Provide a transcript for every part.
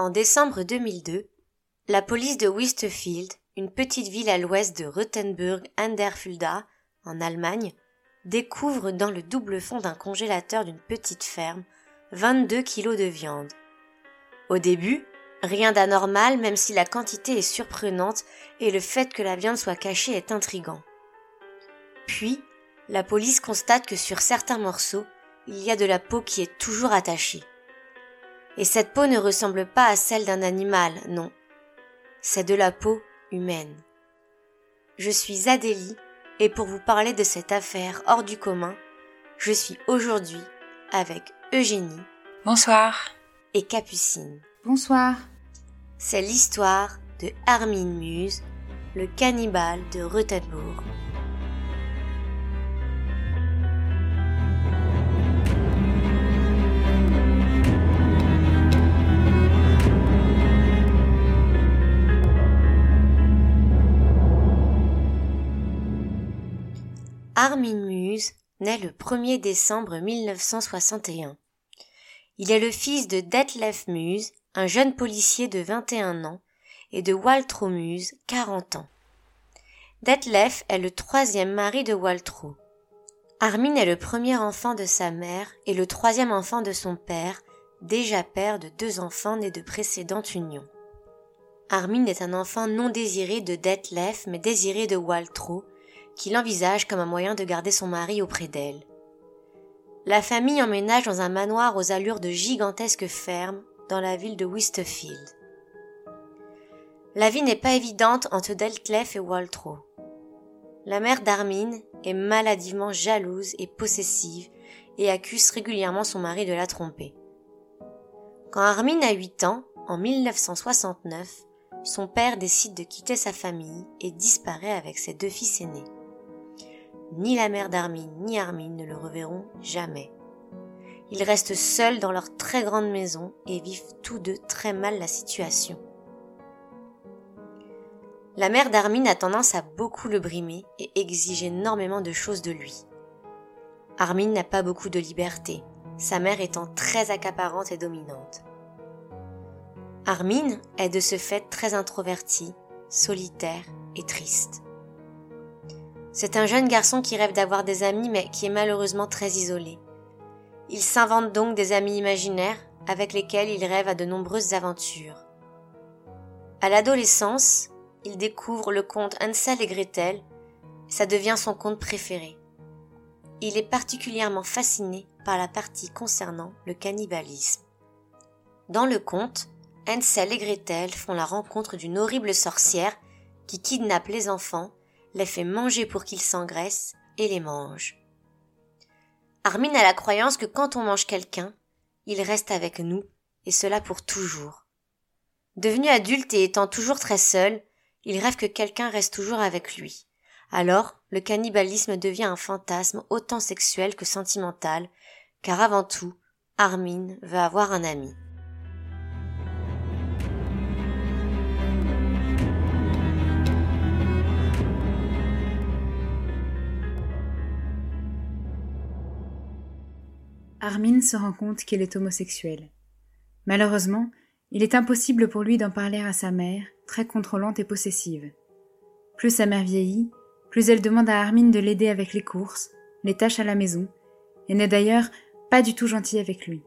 En décembre 2002, la police de Wistfield, une petite ville à l'ouest de Rothenburg an der Fulda, en Allemagne, découvre dans le double fond d'un congélateur d'une petite ferme 22 kilos de viande. Au début, rien d'anormal même si la quantité est surprenante et le fait que la viande soit cachée est intrigant. Puis, la police constate que sur certains morceaux, il y a de la peau qui est toujours attachée. Et cette peau ne ressemble pas à celle d'un animal, non. C'est de la peau humaine. Je suis Adélie et pour vous parler de cette affaire hors du commun, je suis aujourd'hui avec Eugénie. Bonsoir. Et Capucine. Bonsoir. C'est l'histoire de Armin Muse, le cannibale de Rothenburg. Armin Muse naît le 1er décembre 1961. Il est le fils de Detlef Muse, un jeune policier de 21 ans, et de Waltraud Muse, 40 ans. Detlef est le troisième mari de Waltraud. Armin est le premier enfant de sa mère et le troisième enfant de son père, déjà père de deux enfants nés de précédentes unions. Armin est un enfant non désiré de Detlef mais désiré de Waltraud, qu'il envisage comme un moyen de garder son mari auprès d'elle. La famille emménage dans un manoir aux allures de gigantesques fermes dans la ville de Wistfield. La vie n'est pas évidente entre Deltlef et Waltraud. La mère d'Armin est maladivement jalouse et possessive et accuse régulièrement son mari de la tromper. Quand Armin a 8 ans, en 1969, son père décide de quitter sa famille et disparaît avec ses deux fils aînés. Ni la mère d'Armin ni Armin ne le reverront jamais. Ils restent seuls dans leur très grande maison et vivent tous deux très mal la situation. La mère d'Armin a tendance à beaucoup le brimer et exige énormément de choses de lui. Armin n'a pas beaucoup de liberté, sa mère étant très accaparante et dominante. Armin est de ce fait très introverti, solitaire et triste. C'est un jeune garçon qui rêve d'avoir des amis mais qui est malheureusement très isolé. Il s'invente donc des amis imaginaires avec lesquels il rêve à de nombreuses aventures. À l'adolescence, il découvre le conte Hansel et Gretel, ça devient son conte préféré. Il est particulièrement fasciné par la partie concernant le cannibalisme. Dans le conte, Hansel et Gretel font la rencontre d'une horrible sorcière qui kidnappe les enfants les fait manger pour qu'ils s'engraissent et les mange. Armin a la croyance que quand on mange quelqu'un, il reste avec nous, et cela pour toujours. Devenu adulte et étant toujours très seul, il rêve que quelqu'un reste toujours avec lui. Alors, le cannibalisme devient un fantasme autant sexuel que sentimental, car avant tout, Armin veut avoir un ami. Armin se rend compte qu'il est homosexuel. Malheureusement, il est impossible pour lui d'en parler à sa mère, très contrôlante et possessive. Plus sa mère vieillit, plus elle demande à Armin de l'aider avec les courses, les tâches à la maison, et n'est d'ailleurs pas du tout gentille avec lui.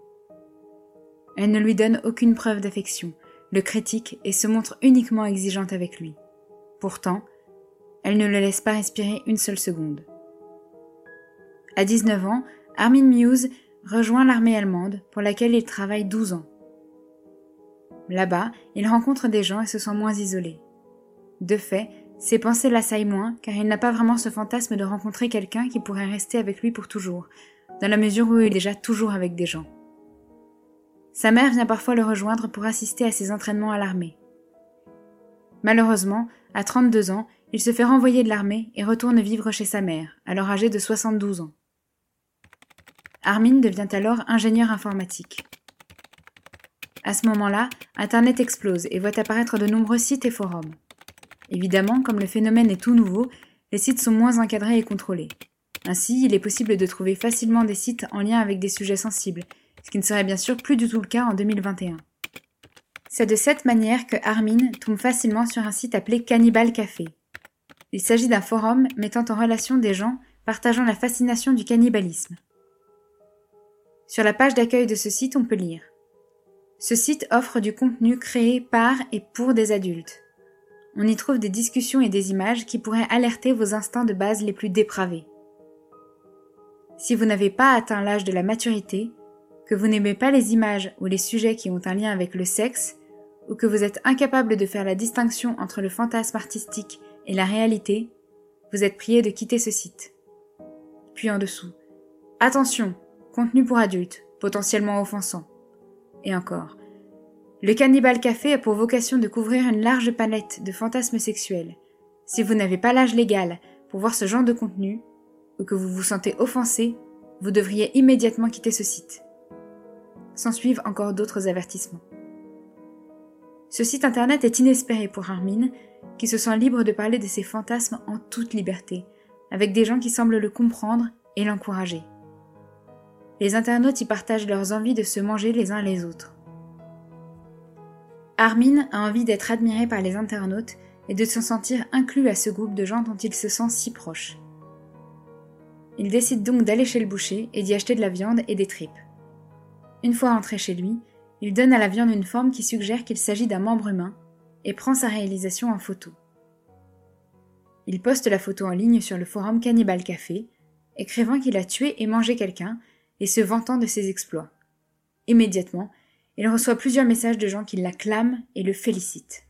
Elle ne lui donne aucune preuve d'affection, le critique et se montre uniquement exigeante avec lui. Pourtant, elle ne le laisse pas respirer une seule seconde. À 19 ans, Armin Muse rejoint l'armée allemande pour laquelle il travaille 12 ans. Là-bas, il rencontre des gens et se sent moins isolé. De fait, ses pensées l'assaillent moins car il n'a pas vraiment ce fantasme de rencontrer quelqu'un qui pourrait rester avec lui pour toujours, dans la mesure où il est déjà toujours avec des gens. Sa mère vient parfois le rejoindre pour assister à ses entraînements à l'armée. Malheureusement, à 32 ans, il se fait renvoyer de l'armée et retourne vivre chez sa mère, alors âgée de 72 ans. Armin devient alors ingénieur informatique. À ce moment-là, Internet explose et voit apparaître de nombreux sites et forums. Évidemment, comme le phénomène est tout nouveau, les sites sont moins encadrés et contrôlés. Ainsi, il est possible de trouver facilement des sites en lien avec des sujets sensibles, ce qui ne serait bien sûr plus du tout le cas en 2021. C'est de cette manière que Armin tombe facilement sur un site appelé Cannibal Café. Il s'agit d'un forum mettant en relation des gens partageant la fascination du cannibalisme. Sur la page d'accueil de ce site, on peut lire Ce site offre du contenu créé par et pour des adultes. On y trouve des discussions et des images qui pourraient alerter vos instincts de base les plus dépravés. Si vous n'avez pas atteint l'âge de la maturité, que vous n'aimez pas les images ou les sujets qui ont un lien avec le sexe, ou que vous êtes incapable de faire la distinction entre le fantasme artistique et la réalité, vous êtes prié de quitter ce site. Puis en dessous. Attention, contenu pour adultes, potentiellement offensant. Et encore. Le Cannibal Café a pour vocation de couvrir une large palette de fantasmes sexuels. Si vous n'avez pas l'âge légal pour voir ce genre de contenu, ou que vous vous sentez offensé, vous devriez immédiatement quitter ce site. S'en suivent encore d'autres avertissements. Ce site internet est inespéré pour Armin, qui se sent libre de parler de ses fantasmes en toute liberté, avec des gens qui semblent le comprendre et l'encourager. Les internautes y partagent leurs envies de se manger les uns les autres. Armin a envie d'être admiré par les internautes et de se sentir inclus à ce groupe de gens dont il se sent si proche. Il décide donc d'aller chez le boucher et d'y acheter de la viande et des tripes. Une fois rentré chez lui, il donne à la viande une forme qui suggère qu'il s'agit d'un membre humain et prend sa réalisation en photo. Il poste la photo en ligne sur le forum Cannibal Café, écrivant qu'il a tué et mangé quelqu'un et se vantant de ses exploits. Immédiatement, il reçoit plusieurs messages de gens qui l'acclament et le félicitent.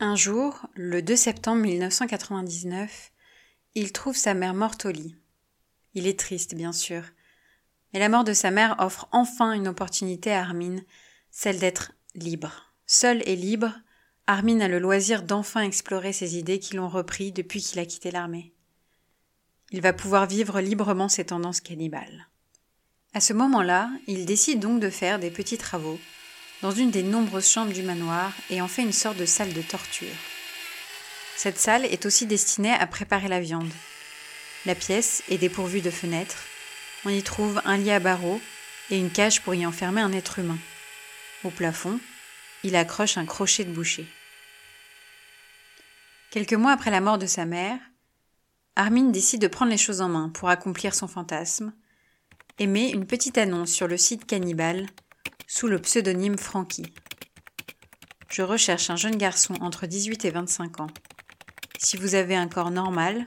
Un jour, le 2 septembre 1999, il trouve sa mère morte au lit. Il est triste, bien sûr. Mais la mort de sa mère offre enfin une opportunité à Armin, celle d'être libre. Seul et libre, Armin a le loisir d'enfin explorer ses idées qui l'ont repris depuis qu'il a quitté l'armée. Il va pouvoir vivre librement ses tendances cannibales. À ce moment-là, il décide donc de faire des petits travaux dans une des nombreuses chambres du manoir et en fait une sorte de salle de torture. Cette salle est aussi destinée à préparer la viande. La pièce est dépourvue de fenêtres. On y trouve un lit à barreaux et une cage pour y enfermer un être humain. Au plafond, il accroche un crochet de boucher. Quelques mois après la mort de sa mère, Armin décide de prendre les choses en main pour accomplir son fantasme et met une petite annonce sur le site cannibale sous le pseudonyme Frankie. Je recherche un jeune garçon entre 18 et 25 ans. Si vous avez un corps normal,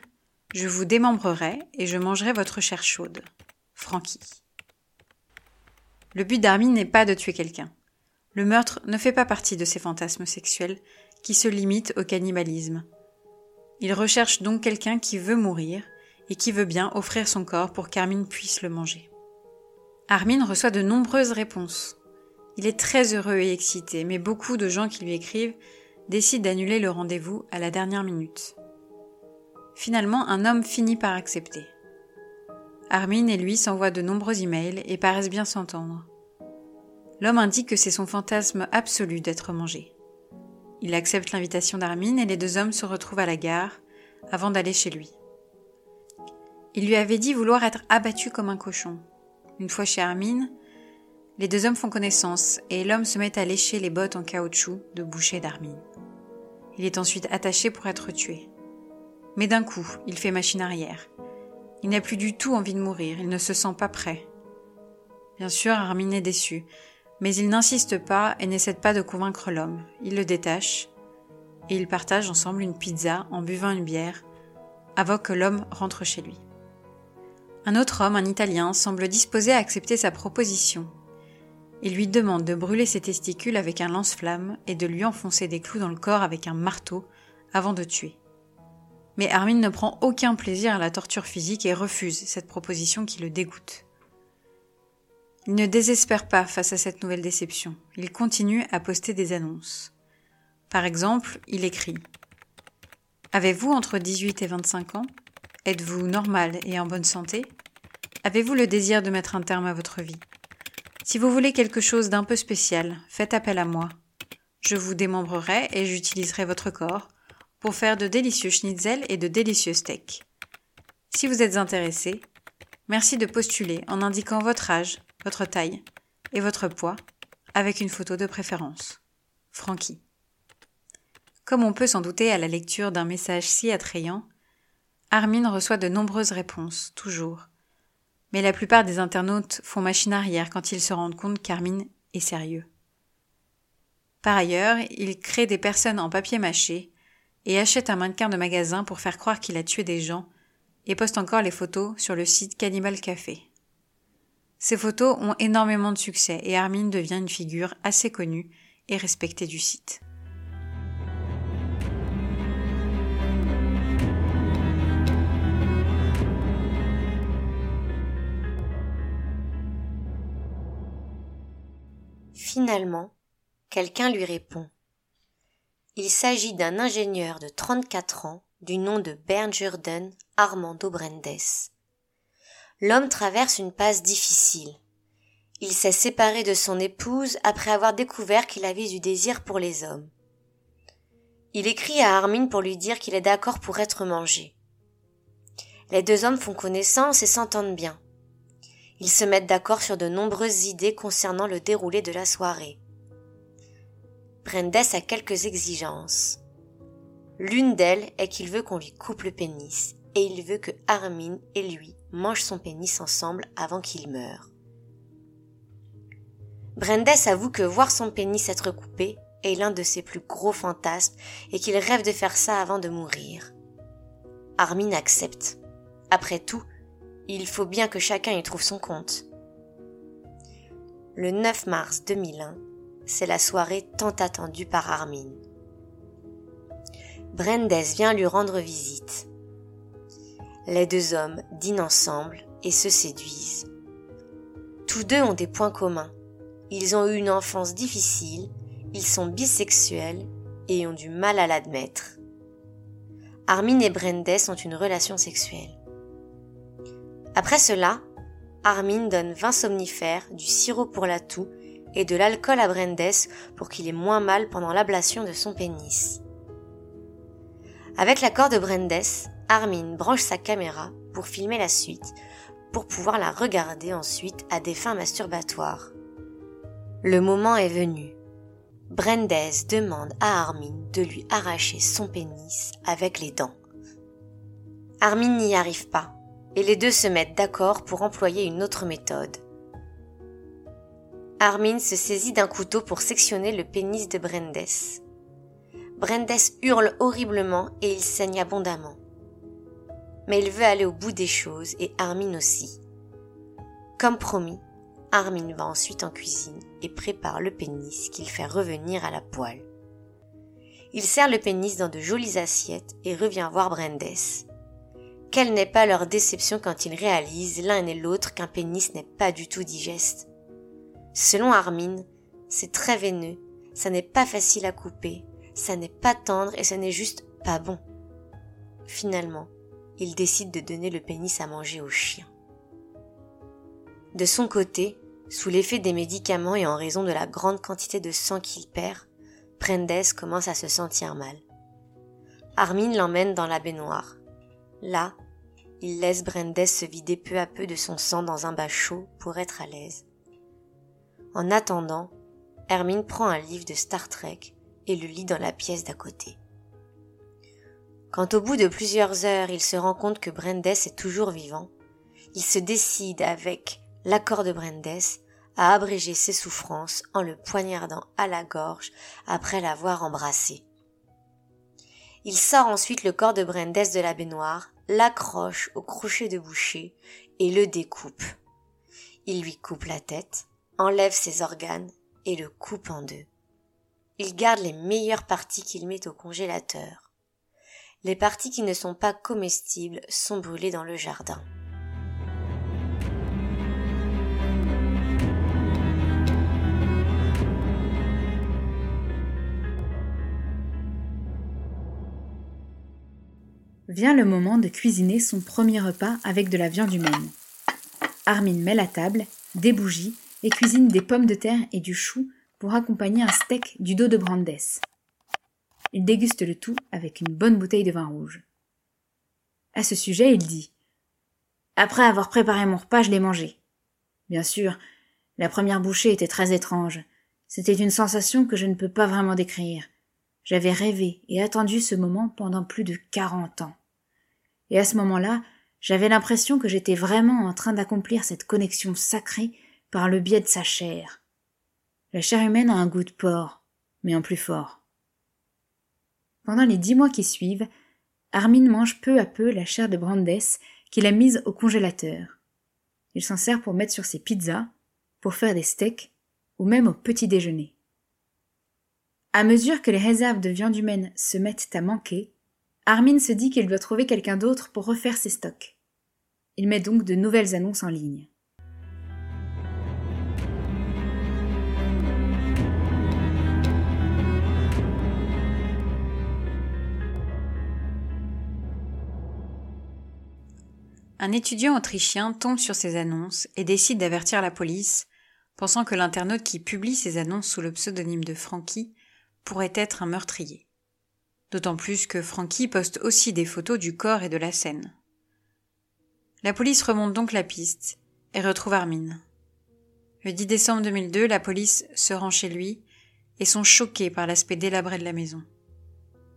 je vous démembrerai et je mangerai votre chair chaude. Frankie. Le but d'Armin n'est pas de tuer quelqu'un. Le meurtre ne fait pas partie de ses fantasmes sexuels qui se limitent au cannibalisme. Il recherche donc quelqu'un qui veut mourir et qui veut bien offrir son corps pour qu'Armin puisse le manger. Armin reçoit de nombreuses réponses. Il est très heureux et excité, mais beaucoup de gens qui lui écrivent décident d'annuler le rendez-vous à la dernière minute. Finalement, un homme finit par accepter. Armin et lui s'envoient de nombreux emails et paraissent bien s'entendre. L'homme indique que c'est son fantasme absolu d'être mangé. Il accepte l'invitation d'Armin et les deux hommes se retrouvent à la gare avant d'aller chez lui. Il lui avait dit vouloir être abattu comme un cochon. Une fois chez Armin, les deux hommes font connaissance et l'homme se met à lécher les bottes en caoutchouc de boucher d'Armin. Il est ensuite attaché pour être tué. Mais d'un coup, il fait machine arrière. Il n'a plus du tout envie de mourir, il ne se sent pas prêt. Bien sûr, Armin est déçu, mais il n'insiste pas et n'essaie pas de convaincre l'homme. Il le détache et ils partagent ensemble une pizza en buvant une bière avant que l'homme rentre chez lui. Un autre homme, un Italien, semble disposé à accepter sa proposition il lui demande de brûler ses testicules avec un lance-flamme et de lui enfoncer des clous dans le corps avec un marteau avant de tuer. Mais Armin ne prend aucun plaisir à la torture physique et refuse cette proposition qui le dégoûte. Il ne désespère pas face à cette nouvelle déception. Il continue à poster des annonces. Par exemple, il écrit Avez-vous entre 18 et 25 ans? Êtes-vous normal et en bonne santé? Avez-vous le désir de mettre un terme à votre vie? Si vous voulez quelque chose d'un peu spécial, faites appel à moi. Je vous démembrerai et j'utiliserai votre corps pour faire de délicieux schnitzel et de délicieux steaks. Si vous êtes intéressé, merci de postuler en indiquant votre âge, votre taille et votre poids, avec une photo de préférence. Francky. Comme on peut s'en douter à la lecture d'un message si attrayant, Armin reçoit de nombreuses réponses, toujours. Mais la plupart des internautes font machine arrière quand ils se rendent compte qu'Armin est sérieux. Par ailleurs, il crée des personnes en papier mâché et achète un mannequin de magasin pour faire croire qu'il a tué des gens et poste encore les photos sur le site Cannibal Café. Ces photos ont énormément de succès et Armin devient une figure assez connue et respectée du site. Finalement, quelqu'un lui répond. Il s'agit d'un ingénieur de 34 ans du nom de Bernd Jurden Armando Brendes. L'homme traverse une passe difficile. Il s'est séparé de son épouse après avoir découvert qu'il avait du désir pour les hommes. Il écrit à Armin pour lui dire qu'il est d'accord pour être mangé. Les deux hommes font connaissance et s'entendent bien. Ils se mettent d'accord sur de nombreuses idées concernant le déroulé de la soirée. Brendes a quelques exigences. L'une d'elles est qu'il veut qu'on lui coupe le pénis, et il veut que Armin et lui mangent son pénis ensemble avant qu'il meure. Brendes avoue que voir son pénis être coupé est l'un de ses plus gros fantasmes et qu'il rêve de faire ça avant de mourir. Armin accepte. Après tout, il faut bien que chacun y trouve son compte. Le 9 mars 2001, c'est la soirée tant attendue par Armin. Brendes vient lui rendre visite. Les deux hommes dînent ensemble et se séduisent. Tous deux ont des points communs. Ils ont eu une enfance difficile, ils sont bisexuels et ont du mal à l'admettre. Armin et Brendes ont une relation sexuelle. Après cela, Armin donne 20 somnifères, du sirop pour la toux et de l'alcool à Brendes pour qu'il ait moins mal pendant l'ablation de son pénis. Avec l'accord de Brendes, Armin branche sa caméra pour filmer la suite, pour pouvoir la regarder ensuite à des fins masturbatoires. Le moment est venu. Brendes demande à Armin de lui arracher son pénis avec les dents. Armin n'y arrive pas, et les deux se mettent d'accord pour employer une autre méthode. Armin se saisit d'un couteau pour sectionner le pénis de Brendes. Brendes hurle horriblement et il saigne abondamment. Mais il veut aller au bout des choses et Armin aussi. Comme promis, Armin va ensuite en cuisine et prépare le pénis qu'il fait revenir à la poêle. Il sert le pénis dans de jolies assiettes et revient voir Brendes. Quelle n'est pas leur déception quand ils réalisent l'un et l'autre qu'un pénis n'est pas du tout digeste. Selon Armin, c'est très veineux, ça n'est pas facile à couper, ça n'est pas tendre et ça n'est juste pas bon. Finalement, il décide de donner le pénis à manger au chien. De son côté, sous l'effet des médicaments et en raison de la grande quantité de sang qu'il perd, Prendes commence à se sentir mal. Armin l'emmène dans la baignoire. Là, il laisse Brendes se vider peu à peu de son sang dans un bas chaud pour être à l'aise. En attendant, Hermine prend un livre de Star Trek et le lit dans la pièce d'à côté. Quand au bout de plusieurs heures il se rend compte que Brendes est toujours vivant, il se décide avec l'accord de Brendes à abréger ses souffrances en le poignardant à la gorge après l'avoir embrassé. Il sort ensuite le corps de Brendes de la baignoire, l'accroche au crochet de boucher et le découpe. Il lui coupe la tête, enlève ses organes et le coupe en deux. Il garde les meilleures parties qu'il met au congélateur. Les parties qui ne sont pas comestibles sont brûlées dans le jardin. Vient le moment de cuisiner son premier repas avec de la viande humaine. Armin met la table, des bougies et cuisine des pommes de terre et du chou pour accompagner un steak du dos de Brandes. il déguste le tout avec une bonne bouteille de vin rouge. À ce sujet, il dit Après avoir préparé mon repas, je l'ai mangé. Bien sûr, la première bouchée était très étrange. C'était une sensation que je ne peux pas vraiment décrire. J'avais rêvé et attendu ce moment pendant plus de quarante ans. Et à ce moment-là, j'avais l'impression que j'étais vraiment en train d'accomplir cette connexion sacrée par le biais de sa chair. La chair humaine a un goût de porc, mais en plus fort. Pendant les dix mois qui suivent, Armin mange peu à peu la chair de Brandes qu'il a mise au congélateur. Il s'en sert pour mettre sur ses pizzas, pour faire des steaks, ou même au petit déjeuner. À mesure que les réserves de viande humaine se mettent à manquer, Armin se dit qu'il doit trouver quelqu'un d'autre pour refaire ses stocks. Il met donc de nouvelles annonces en ligne. Un étudiant autrichien tombe sur ces annonces et décide d'avertir la police, pensant que l'internaute qui publie ces annonces sous le pseudonyme de Frankie pourrait être un meurtrier. D'autant plus que Frankie poste aussi des photos du corps et de la scène. La police remonte donc la piste et retrouve Armin. Le 10 décembre 2002, la police se rend chez lui et sont choqués par l'aspect délabré de la maison.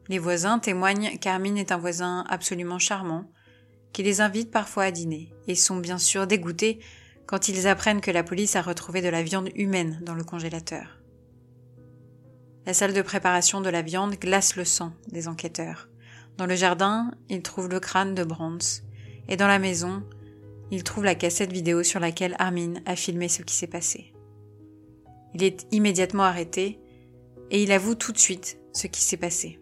Les voisins témoignent qu'Armin est un voisin absolument charmant, qui les invitent parfois à dîner, et sont bien sûr dégoûtés quand ils apprennent que la police a retrouvé de la viande humaine dans le congélateur. La salle de préparation de la viande glace le sang des enquêteurs. Dans le jardin, ils trouvent le crâne de Brands, et dans la maison, ils trouvent la cassette vidéo sur laquelle Armin a filmé ce qui s'est passé. Il est immédiatement arrêté, et il avoue tout de suite ce qui s'est passé.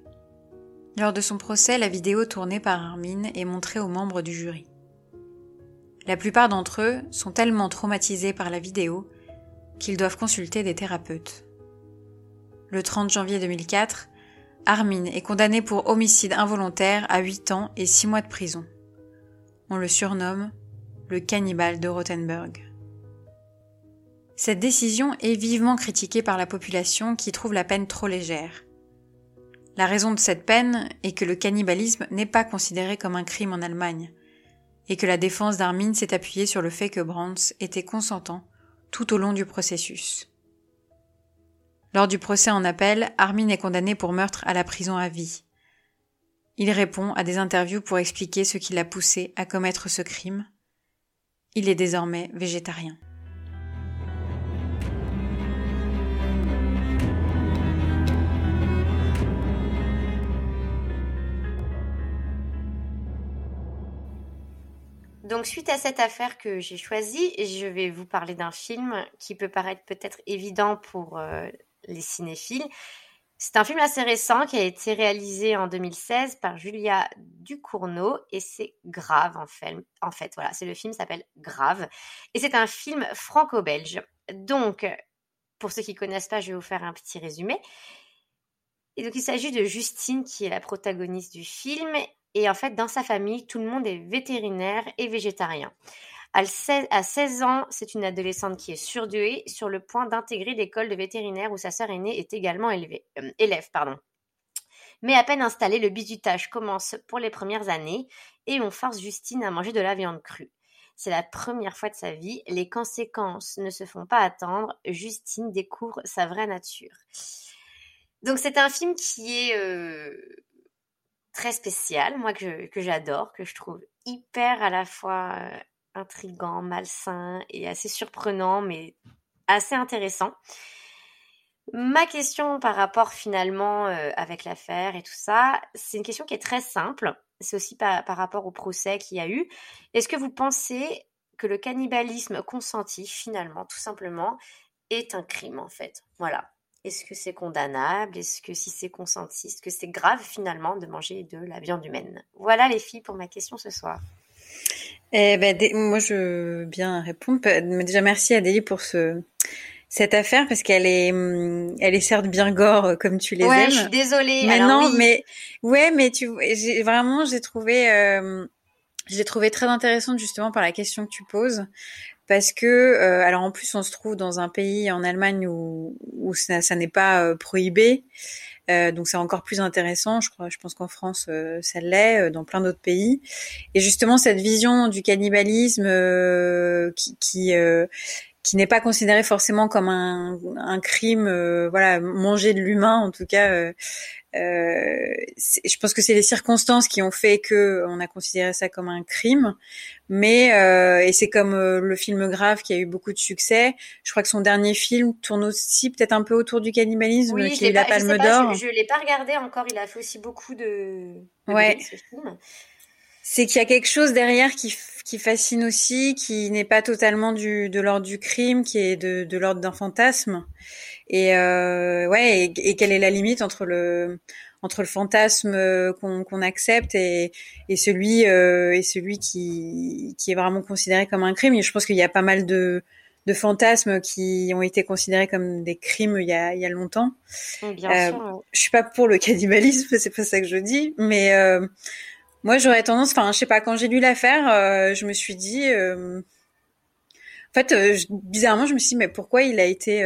Lors de son procès, la vidéo tournée par Armin est montrée aux membres du jury. La plupart d'entre eux sont tellement traumatisés par la vidéo qu'ils doivent consulter des thérapeutes. Le 30 janvier 2004, Armin est condamné pour homicide involontaire à 8 ans et 6 mois de prison. On le surnomme le cannibale de Rothenburg. Cette décision est vivement critiquée par la population qui trouve la peine trop légère. La raison de cette peine est que le cannibalisme n'est pas considéré comme un crime en Allemagne, et que la défense d'Armin s'est appuyée sur le fait que Brands était consentant tout au long du processus. Lors du procès en appel, Armin est condamné pour meurtre à la prison à vie. Il répond à des interviews pour expliquer ce qui l'a poussé à commettre ce crime. Il est désormais végétarien. Donc suite à cette affaire que j'ai choisie, je vais vous parler d'un film qui peut paraître peut-être évident pour euh, les cinéphiles. C'est un film assez récent qui a été réalisé en 2016 par Julia Ducournau et c'est Grave en fait. En fait, voilà, c'est le film s'appelle Grave et c'est un film franco-belge. Donc, pour ceux qui connaissent pas, je vais vous faire un petit résumé. Et donc, il s'agit de Justine qui est la protagoniste du film et en fait, dans sa famille, tout le monde est vétérinaire et végétarien. À 16 ans, c'est une adolescente qui est surdouée, sur le point d'intégrer l'école de vétérinaire où sa sœur aînée est également élevée, euh, élève. Pardon. Mais à peine installée, le bizutage commence pour les premières années et on force Justine à manger de la viande crue. C'est la première fois de sa vie, les conséquences ne se font pas attendre, Justine découvre sa vraie nature. Donc c'est un film qui est euh, très spécial, moi que, j'adore, que je trouve hyper à la fois euh, intrigant, malsain et assez surprenant, mais assez intéressant. Ma question par rapport finalement euh, avec l'affaire et tout ça, c'est une question qui est très simple. C'est aussi par, par rapport au procès qu'il y a eu. Est-ce que vous pensez que le cannibalisme consenti finalement, tout simplement, est un crime en fait? Voilà. Est-ce que c'est condamnable? Est-ce que si c'est consenti, est-ce que c'est grave finalement de manger de la viande humaine? Voilà les filles pour ma question ce soir. Eh ben, moi je veux bien répondre. Déjà merci Adélie pour ce cette affaire parce qu'elle est hum, elle est certes bien gore euh, comme tu les ouais, aimes. je suis désolée. Mais non, mais ouais, mais tu j'ai vraiment j'ai trouvé euh, j'ai trouvé très intéressante justement par la question que tu poses parce que euh, alors en plus on se trouve dans un pays en Allemagne où, où ça, ça n'est pas euh, prohibé Euh, donc c'est encore plus intéressant, je crois. Je pense qu'en France, euh, ça l'est, euh, dans plein d'autres pays. Et justement, cette vision du cannibalisme qui, qui qui n'est pas considéré forcément comme un, un crime, voilà, manger de l'humain en tout cas, euh, je pense que c'est les circonstances qui ont fait que on a considéré ça comme un crime, mais euh, et c'est comme euh, le film Grave qui a eu beaucoup de succès. Je crois que son dernier film tourne aussi peut-être un peu autour du cannibalisme, oui, qui a eu la Palme d'Or. Je, je l'ai pas regardé encore. Il a fait aussi beaucoup de, de ouais. C'est qu'il y a quelque chose derrière qui qui fascine aussi, qui n'est pas totalement du de l'ordre du crime, qui est de de l'ordre d'un fantasme. Et euh, ouais, et, quelle est la limite entre le entre le fantasme euh, qu'on accepte et, et celui euh, et celui qui qui est vraiment considéré comme un crime? Et je pense qu'il y a pas mal de de fantasmes qui ont été considérés comme des crimes il y a, il y a longtemps. Bien euh, sûr. Je suis pas pour le cannibalisme, c'est pas ça que je dis, mais euh, moi j'aurais tendance, enfin je sais pas, quand j'ai lu l'affaire, euh, je me suis dit, en fait, bizarrement je me suis dit mais pourquoi il a été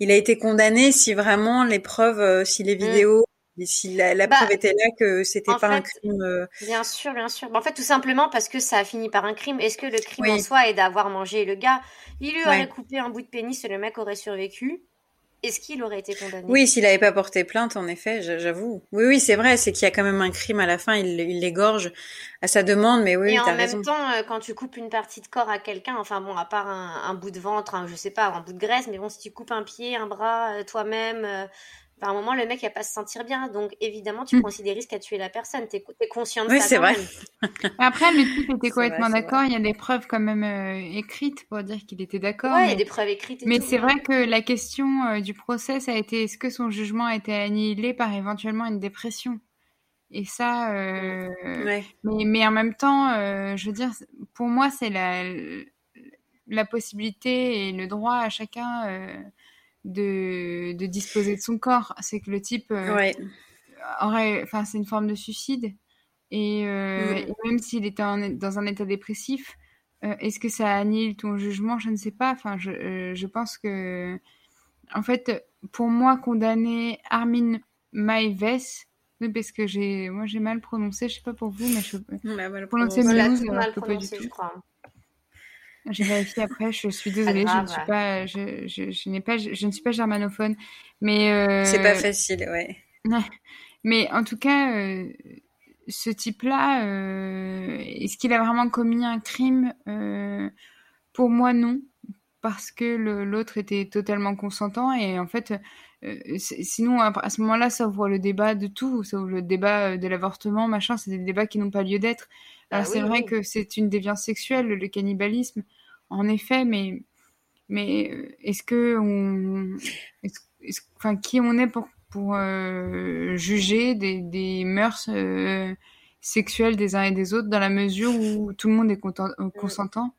il a été condamné si vraiment les preuves, euh, si les mm. vidéos, si la, la bah, preuve était là que c'était pas un crime. Euh, bien sûr, bien sûr. Bah, en fait, tout simplement parce que ça a fini par un crime. Est-ce que le crime en soi est d'avoir mangé le gars? Il lui aurait coupé un bout de pénis et le mec aurait survécu est-ce qu'il aurait été condamné? Oui, s'il n'avait pas porté plainte, en effet, j'avoue. Oui, oui, c'est vrai, c'est qu'il y a quand même un crime à la fin, il, l'égorge à sa demande, mais oui, Et en même temps, euh, quand tu coupes une partie de corps à quelqu'un, enfin bon, à part un, bout de ventre, je sais pas, un bout de graisse, mais bon, si tu coupes un pied, un bras, euh, toi-même, un moment, le mec, il va pas se sentir bien. Donc, évidemment, tu mm. prends aussi des risques à tuer la personne. Tu es, conscient de oui, ça. Oui, c'est vrai. Après, le type était complètement d'accord. Il y a des preuves quand même euh, écrites pour dire qu'il était d'accord. Oui, il y a des preuves écrites. mais c'est vrai que la question euh, du procès, ça a été est-ce que son jugement a été annihilé par éventuellement une dépression? Et ça, euh, mais, mais en même temps, je veux dire, pour moi, c'est la, la possibilité et le droit à chacun de, de disposer de son corps. C'est que le type euh, aurait, enfin, c'est une forme de suicide. Et, euh, même s'il était dans un état dépressif, euh, est-ce que ça annule ton jugement? Je ne sais pas. Enfin, je, je pense que, en fait, pour moi, condamner Armin Maives, parce que j'ai, moi, j'ai mal prononcé. Je sais pas pour vous, mais je mal prononcé, je crois. J'ai vérifié après, je suis désolée, je ne suis pas, je, je, je n'ai pas, je, ne suis pas germanophone, mais euh... c'est pas facile, ouais. Mais en tout cas, euh, ce type-là, euh, est-ce qu'il a vraiment commis un crime euh, Pour moi, non, parce que l'autre était totalement consentant et en fait, euh, sinon à, ce moment-là, ça ouvre le débat de tout, ça ouvre le débat de l'avortement, machin. C'est des débats qui n'ont pas lieu d'être. Bah c'est vrai que c'est une déviance sexuelle, le cannibalisme, en effet, mais, mais euh, est-ce que on, enfin, qui on est pour, pour euh, juger des, des mœurs euh, sexuelles des uns et des autres dans la mesure où tout le monde est mm. consentant?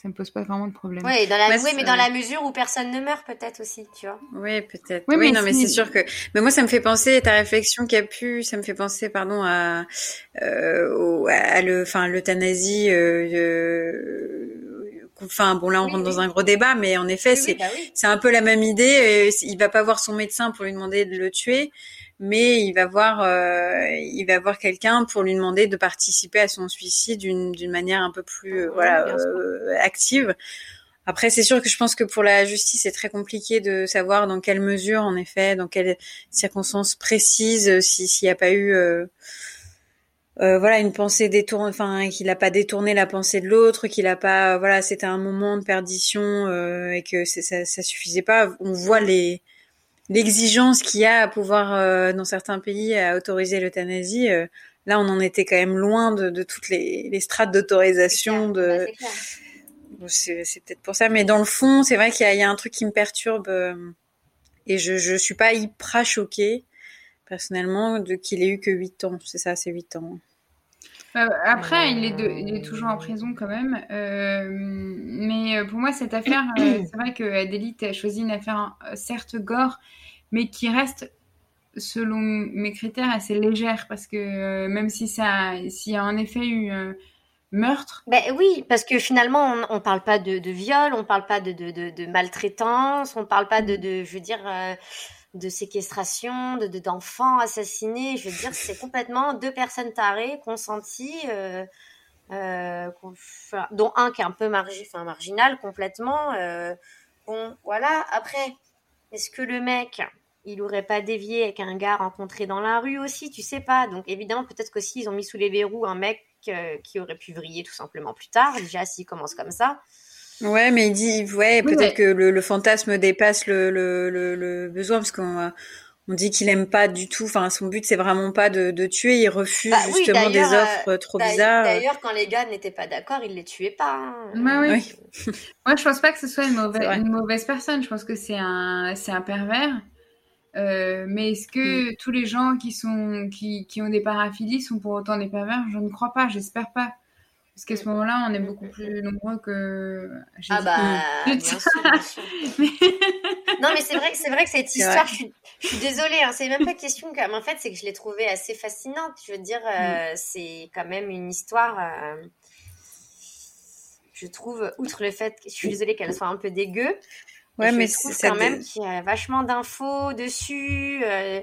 Ça me pose pas vraiment de problème. Oui, dans la, oui mais dans la mesure où personne ne meurt, peut-être aussi, tu vois. Oui, peut-être. Oui, mais non, mais c'est sûr que. Mais moi, ça me fait penser ta réflexion qui a pu, ça me fait penser, pardon, à, euh, au, à le, enfin, l'euthanasie. Euh, euh, enfin, bon, là, on rentre dans un gros débat, mais en effet, c'est, bah c'est un peu la même idée. Il va pas voir son médecin pour lui demander de le tuer mais il va voir euh, il va voir quelqu'un pour lui demander de participer à son suicide d'une d'une manière un peu plus euh, voilà euh, active. Après, c'est sûr que je pense que pour la justice, c'est très compliqué de savoir dans quelle mesure, en effet, dans quelles circonstances précises, s'il n'y a pas eu euh, voilà une pensée détournée, enfin qu'il n'a pas détourné la pensée de l'autre, qu'il n'a pas voilà c'était un moment de perdition et que ça, ça suffisait pas. On voit les l'exigence qu'il y a à pouvoir, euh, dans certains pays, à autoriser l'euthanasie, euh, là, on en était quand même loin de, de toutes les, les strates d'autorisation. De... Bah, c'est peut-être pour ça, mais dans le fond, c'est vrai qu'il y, y, a un truc qui me perturbe euh, et je je suis pas hyper choquée personnellement de qu'il ait eu que 8 ans. C'est ça, c'est 8 ans. Après, il est, de, il est toujours en prison quand même. Euh, mais pour moi, cette affaire, c'est vrai que Adélite a choisi une affaire certes gore, mais qui reste, selon mes critères, assez légère parce que euh, même si ça, s'il y a en effet eu euh, meurtre. Ben oui, parce que finalement, on, on parle pas de, de, viol, on parle pas de, de, de, maltraitance, on parle pas de, de je veux dire. Euh, de séquestration, de d'enfants assassinés. Je veux dire, c'est complètement deux personnes tarées, consenties, euh, euh, dont un qui est un peu margi, enfin, marginal complètement. Euh, bon, voilà. Après, est-ce que le mec, il aurait pas dévié avec un gars rencontré dans la rue aussi? Tu sais pas. Donc évidemment, peut-être qu'aussi ils ont mis sous les verrous un mec qui aurait pu vriller tout simplement plus tard. Déjà, s'il commence comme ça. Ouais, mais il dit, ouais, peut-être que le, le, fantasme dépasse le, le, le, besoin parce qu'on on dit qu'il aime pas du tout. Enfin, son but c'est vraiment pas de, de tuer. Il refuse bah justement des offres euh, trop bizarres. D'ailleurs, quand les gars n'étaient pas d'accord, il les tuait pas. Hein. Bah, oui. Moi, je pense pas que ce soit une mauvaise, une mauvaise personne. Je pense que c'est un, c'est un pervers. Euh, mais est-ce que mm. tous les gens qui sont qui, qui ont des paraphilies sont pour autant des pervers? Je ne crois pas. J'espère pas. Parce qu'à ce moment-là, on est beaucoup plus nombreux que. Ah bah, bien sûr, non, mais c'est vrai que c'est vrai que cette histoire, je suis, désolée, hein, c'est même pas question. Comme en fait, c'est que je l'ai trouvée assez fascinante. Je veux dire, euh, mm. c'est quand même une histoire. Euh, je trouve, outre le fait, que je suis désolée qu'elle soit un peu dégueu. Ouais, mais c'est quand même qu'il y a vachement d'infos dessus. Euh,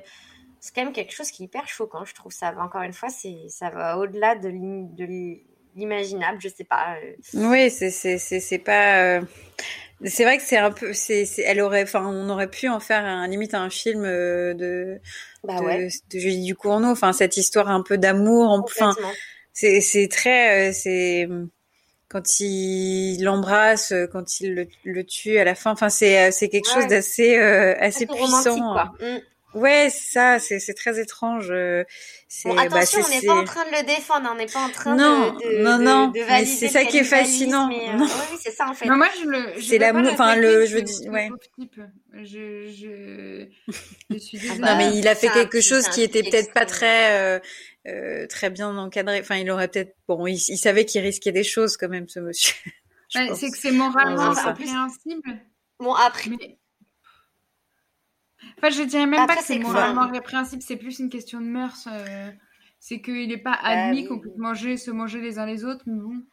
c'est quand même quelque chose qui est hyper choquant. Je trouve ça. Encore une fois, c'est ça va au-delà de, de l'imaginable, je sais pas. Euh. Oui, c'est c'est c'est pas. Euh, c'est vrai que c'est un peu, c'est, elle aurait, enfin, on aurait pu en faire un limite un film euh, de bah de, de, Julie Ducournau, enfin cette histoire un peu d'amour, enfin, c'est c'est très, c'est quand il l'embrasse, quand il le, le, tue à la fin, enfin c'est c'est quelque chose d'assez assez puissant. Quoi. Ouais, ça, c'est très étrange. Euh, bon, bah, attention, on n'est pas en train de le défendre, on n'est pas en train non, de, de, non, non, mais c'est ça qui est fascinant. Mais, euh, oui, c'est ça en fait. Non, moi, je le. C'est l'amour, enfin le, je veux dire, ouais. Je, je, je suis désolée. non, mais il a fait quelque chose qui était peut-être pas très, euh, euh, très bien encadré. Enfin, il aurait peut-être, bon, il, il savait qu'il risquait des choses quand même, ce monsieur. Ouais, c'est que c'est moralement répréhensible. Bon, après. Enfin, je dirais même pas que c'est moralement répréhensible, c'est plus une question de mœurs. Euh, c'est qu'il n'est pas bah admis qu'on puisse manger, se manger les uns les autres, mais bon.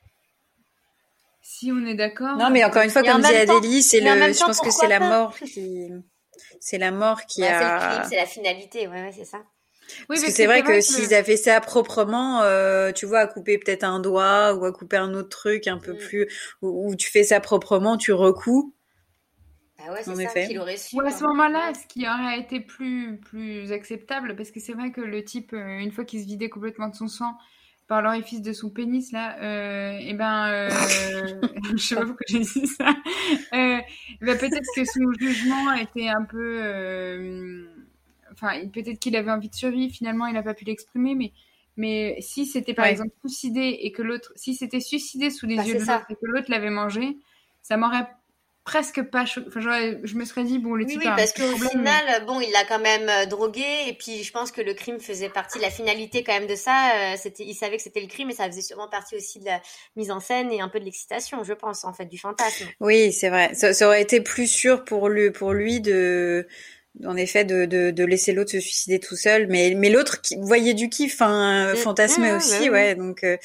Si on est d'accord. Non, mais encore une fois, comme dit Adélie, c'est le, je pense que c'est la mort qui, c'est la mort qui a. C'est la finalité, ouais, ouais c'est ça. Oui, Parce que c'est vrai, que, s'ils avaient ça proprement, euh, tu vois, à couper peut-être un doigt ou à couper un autre truc un peu mm. plus, où, tu fais ça proprement, tu recoupes. Ah ouais, c'est ça qu'il aurait su. Ou à ce moment-là, ce qui aurait été plus, plus acceptable, parce que c'est vrai que le type, euh, une fois qu'il se vidait complètement de son sang par l'orifice de son pénis, là, euh, et eh ben, euh, je sais pas pourquoi j'ai dit ça, euh, eh ben, peut-être que son jugement était un peu, euh, enfin, peut-être qu'il avait envie de survivre, finalement, il n'a pas pu l'exprimer, mais mais si c'était par exemple suicidé et que l'autre, si c'était suicidé sous les bah, yeux de l'autre et que l'autre l'avait mangé, ça m'aurait presque pas enfin, je me serais dit bon le type oui, oui parce qu'au final bon il l'a quand même euh, drogué et puis je pense que le crime faisait partie la finalité quand même de ça euh, c'était il savait que c'était le crime et ça faisait sûrement partie aussi de la mise en scène et un peu de l'excitation je pense en fait du fantasme. Oui c'est vrai. Ça, aurait été plus sûr pour lui pour lui de en effet de, de, de laisser l'autre se suicider tout seul mais mais l'autre qui voyait du kiff hein, fantasmait aussi ouais donc euh,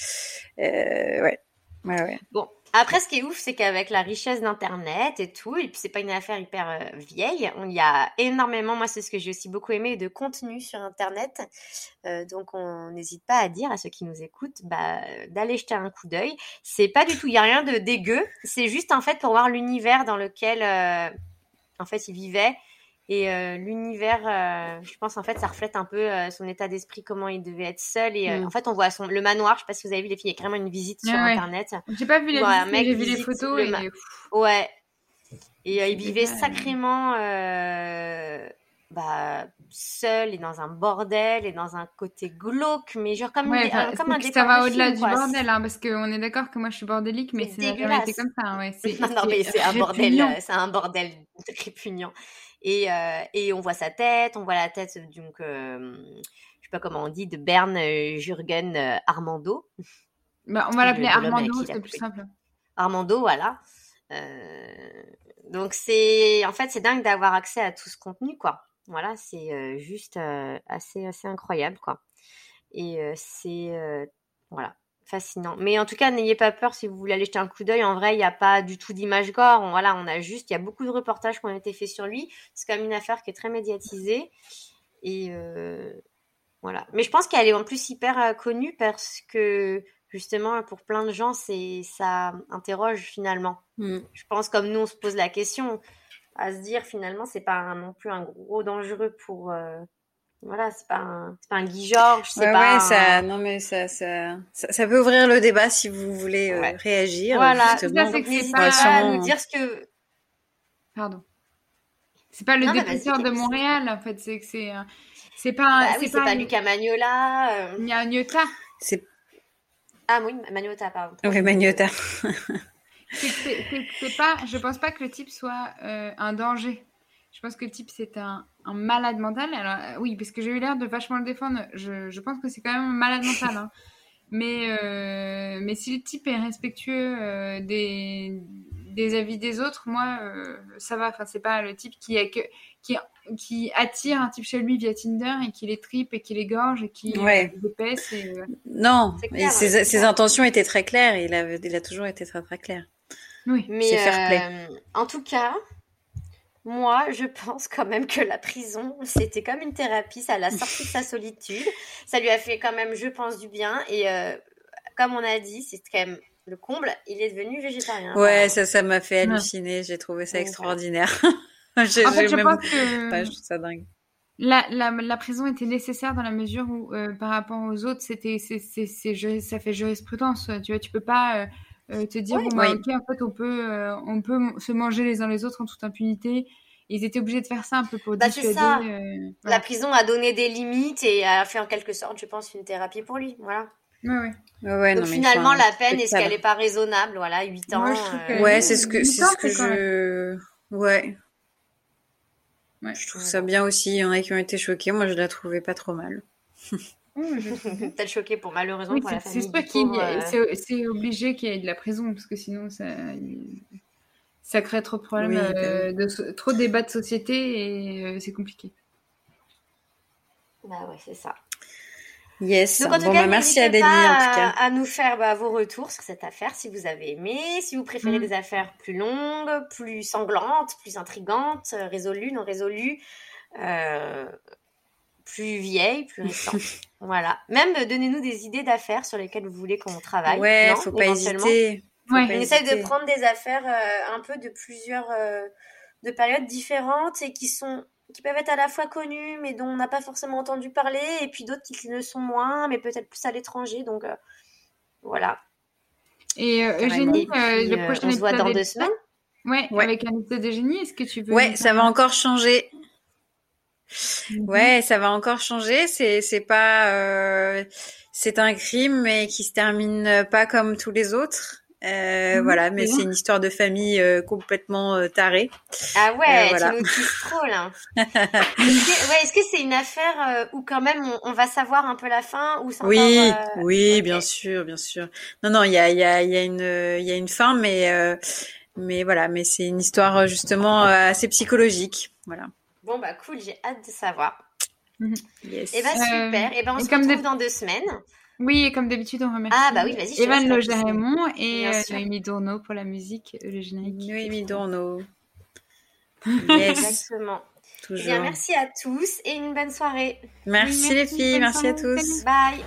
euh, ouais. Ouais ouais. Bon après, ce qui est ouf, c'est qu'avec la richesse d'Internet et tout, et puis c'est pas une affaire hyper euh, vieille, on y a énormément, moi c'est ce que j'ai aussi beaucoup aimé, de contenu sur Internet. Euh, donc on n'hésite pas à dire à ceux qui nous écoutent bah, d'aller jeter un coup d'œil. C'est pas du tout, il y a rien de dégueu, c'est juste en fait pour voir l'univers dans lequel euh, en fait il vivait et euh, l'univers, euh, je pense en fait, ça reflète un peu euh, son état d'esprit, comment il devait être seul. Et mm. en fait, on voit son, le manoir. Je sais pas si vous avez vu les filles, il y a carrément une visite sur internet. J'ai pas vu les j'ai vu les photos. Et... Ouais. Et il vivait sacrément bah, seul et dans un bordel et dans un côté glauque, mais genre comme, ouais, un, comme un Ça va au-delà du bordel, hein, parce qu'on est d'accord que moi je suis bordélique, mais c'est comme ça. Hein, ouais, non, non, mais c'est un bordel, c'est un bordel répugnant. Et, euh, et on voit sa tête, on voit la tête, donc, euh, je sais pas comment on dit, de Bern euh, Jürgen euh, Armando. Bah, on va l'appeler Armando, c'est plus simple. Armando, voilà. donc c'est, en fait, c'est dingue d'avoir accès à tout ce contenu, quoi. Voilà, c'est juste assez, assez incroyable, quoi. Et c'est, voilà, fascinant. Mais en tout cas, n'ayez pas peur si vous voulez aller jeter un coup d'œil. En vrai, il n'y a pas du tout d'image gore. On, voilà, on a juste, il y a beaucoup de reportages qui ont été faits sur lui. C'est quand même une affaire qui est très médiatisée. Et euh, voilà. Mais je pense qu'elle est en plus hyper euh, connue parce que justement, pour plein de gens, c'est ça interroge finalement. Mm. Je pense comme nous, on se pose la question à se dire finalement, c'est pas un- non plus un gros dangereux pour. euh, voilà, c'est pas un, c'est pas un Guy Georges, c'est Ouais, pas. ouais, un- ça, non mais ça, ça, ça, ça peut ouvrir le débat si vous voulez euh, Ouais. réagir. Voilà, justement. Ça, c'est que c'est n'hésitez pas- pas à nous dire ce que. Pardon. C'est pas le Non, vas-y, défenseur de. Montréal, en fait. C'est que c'est. euh, C'est pas. un- Bah oui, c'est pas Lucas Magnola. euh, Il y a un Iota. C'est Ah oui, Magnota, pardon. oui, Magnota. C'est c'est- c'est- c'est pas. Je pense pas que le type soit euh, un danger. Je pense que le type c'est un, un malade mental. Alors euh, oui, parce que j'ai eu l'air de vachement le défendre. Je, je pense que c'est quand même un malade mental. hein. Mais euh, mais si le type est respectueux euh, des des avis des autres, moi euh, ça va. Enfin c'est pas le type qui a que qui qui attire un type chez lui via Tinder et qui les tripe et qui les gorge et qui Ouais. les pèse et euh, Non, clair, ses, intentions étaient très claires. et Il a, il a toujours été très très clair. oui. Mais C'est fair play. euh, en tout cas, moi, je pense quand même que la prison, c'était comme une thérapie. Ça l'a sorti de sa solitude. Ça lui a fait quand même, je pense, du bien. Et euh, comme on a dit, c'est quand même le comble. Il est devenu végétarien. Ouais, ça, ça m'a fait Ouais. halluciner. J'ai trouvé ça Ouais. extraordinaire. J'ai- En fait, je même- pense que Ouais, je trouve ça dingue. La, la, la prison était nécessaire dans la mesure où, euh, par rapport aux autres, c'était, c'est, c'est, c'est juri- ça fait jurisprudence. Tu vois, tu peux pas euh, euh, te dire, bon, bah, ok, en fait, on peut, euh, on peut se manger les uns les autres en toute impunité. Ils étaient obligés de faire ça un peu pour Bah, dissuader. ça. euh, La prison a donné des limites et a fait en quelque sorte, je pense, une thérapie pour lui. Voilà. Ouais, ouais. Ouais, ouais, Donc non, finalement, la peine, est-ce qu'elle n'est pas raisonnable Voilà, 8 ans. Moi, euh, Ouais, c'est ce que, c'est ans, ce que je. Ouais. Ouais. Je trouve ça bien aussi. Il y en a qui ont été choqués. Moi, je la trouvais pas trop mal. Peut-être choqué pour malheureusement Oui, pour la c'est famille. euh, c'est, obligé qu'il y ait de la prison parce que sinon ça, ça crée trop de problèmes, Oui, euh, de, trop de débats de société et euh, c'est compliqué. Bah ouais, c'est ça. Yes. Donc en tout bon, cas, bah, merci Adélie, pas en tout cas. à, à nous faire bah, vos retours sur cette affaire si vous avez aimé, si vous préférez Mm. des affaires plus longues, plus sanglantes, plus intrigantes, résolues, non résolues, euh, plus vieilles, plus récentes. voilà. Même euh, donnez-nous des idées d'affaires sur lesquelles vous voulez qu'on travaille. Ouais, non, faut pas hésiter. Faut Ouais. pas On essaye de prendre des affaires euh, un peu de plusieurs euh, de périodes différentes et qui sont qui peuvent être à la fois connues mais dont on n'a pas forcément entendu parler et puis d'autres qui le sont moins mais peut-être plus à l'étranger donc euh, voilà. Et euh. Eugénie, Et puis, euh, le prochain on se voit dans deux semaines. Ouais, Ouais. avec un épisode d'Eugénie, est-ce que tu veux Ouais, ça va encore changer. Mhm. Ouais, ça va encore changer. C'est c'est pas euh, c'est un crime mais qui se termine pas comme tous les autres. Euh, Mhm, voilà, mais c'est une histoire de famille euh, complètement euh, tarée. Ah ouais, Euh, voilà. tu nous trop là. est-ce que, ouais, est-ce que c'est une affaire euh, où quand même on, on va savoir un peu la fin ou Oui, encore, oui, ok. bien sûr, bien sûr. Non, non, il y a, il y a, il y a une, il y a une fin, mais, euh, mais voilà, mais c'est une histoire justement assez psychologique, voilà. Bon bah cool, j'ai hâte de savoir. Yes. Et bah Euh, super. Et ben on et se comme retrouve des- dans deux semaines. Oui, et comme d'habitude, on remercie Ah, bah oui, Evan Loger-Raymond et euh. Noémie Dourneau pour la musique, euh, le générique. Noémie Dourneau. Yes, Exactement. Eh toujours. bien, merci à tous et une bonne soirée. Merci, Oui, les filles, merci à tous. Bye.